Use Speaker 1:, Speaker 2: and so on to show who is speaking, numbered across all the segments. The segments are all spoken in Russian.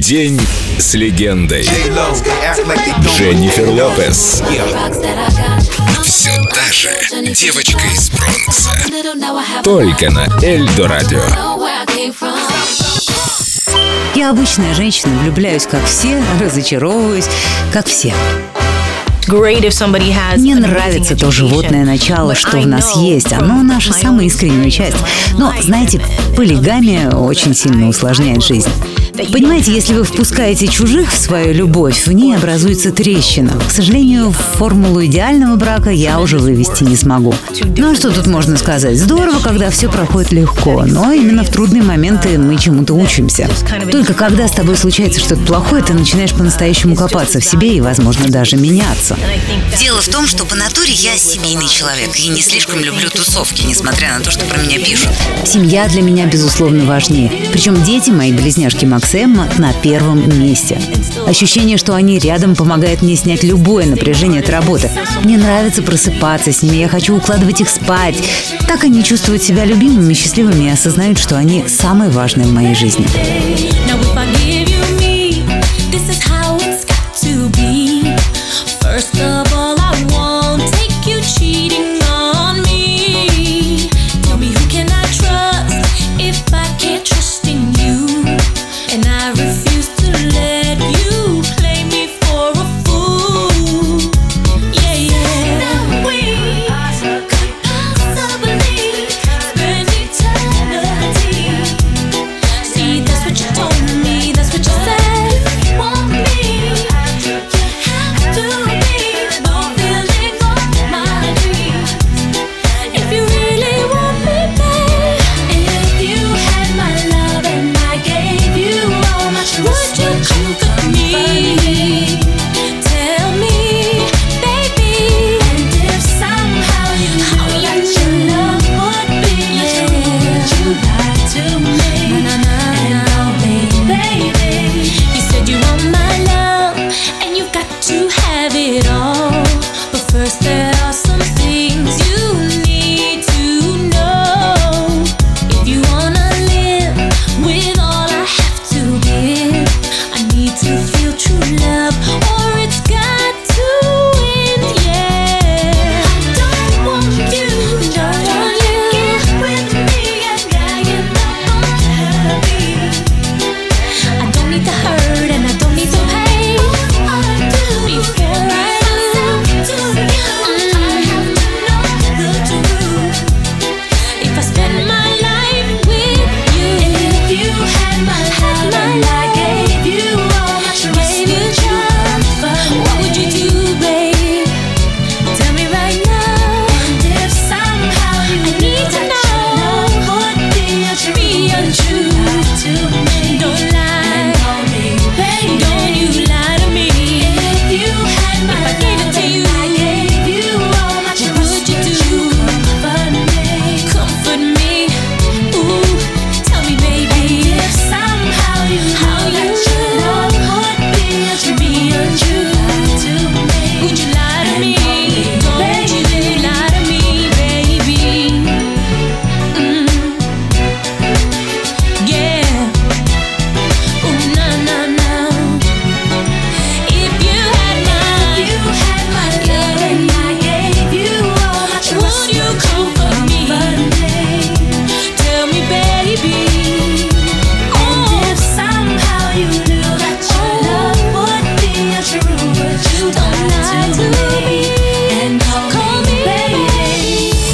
Speaker 1: День с легендой. Дженнифер Лопес. Все та же девочка из Бронкса. Только на Эльдо Радио.
Speaker 2: Я обычная женщина, влюбляюсь как все, разочаровываюсь как все. Мне нравится то животное начало, что в нас есть. Оно наша самая искренняя часть. Но, знаете, полигамия очень сильно усложняет жизнь. Понимаете, если вы впускаете чужих в свою любовь, в ней образуется трещина. К сожалению, формулу идеального брака я уже вывести не смогу. Ну а что тут можно сказать? Здорово, когда все проходит легко, но именно в трудные моменты мы чему-то учимся. Только когда с тобой случается что-то плохое, ты начинаешь по-настоящему копаться в себе и, возможно, даже меняться.
Speaker 3: Дело в том, что по натуре я семейный человек и не слишком люблю тусовки, несмотря на то, что про меня пишут.
Speaker 2: Семья для меня, безусловно, важнее. Причем дети, мои близняшки Макс Сэма на первом месте. Ощущение, что они рядом, помогает мне снять любое напряжение от работы. Мне нравится просыпаться с ними, я хочу укладывать их спать. Так они чувствуют себя любимыми, счастливыми и осознают, что они самые важные в моей жизни.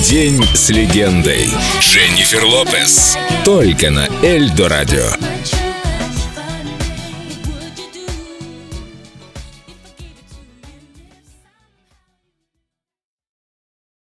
Speaker 1: День с легендой. Дженнифер Лопес. Только на Эльдо Радио.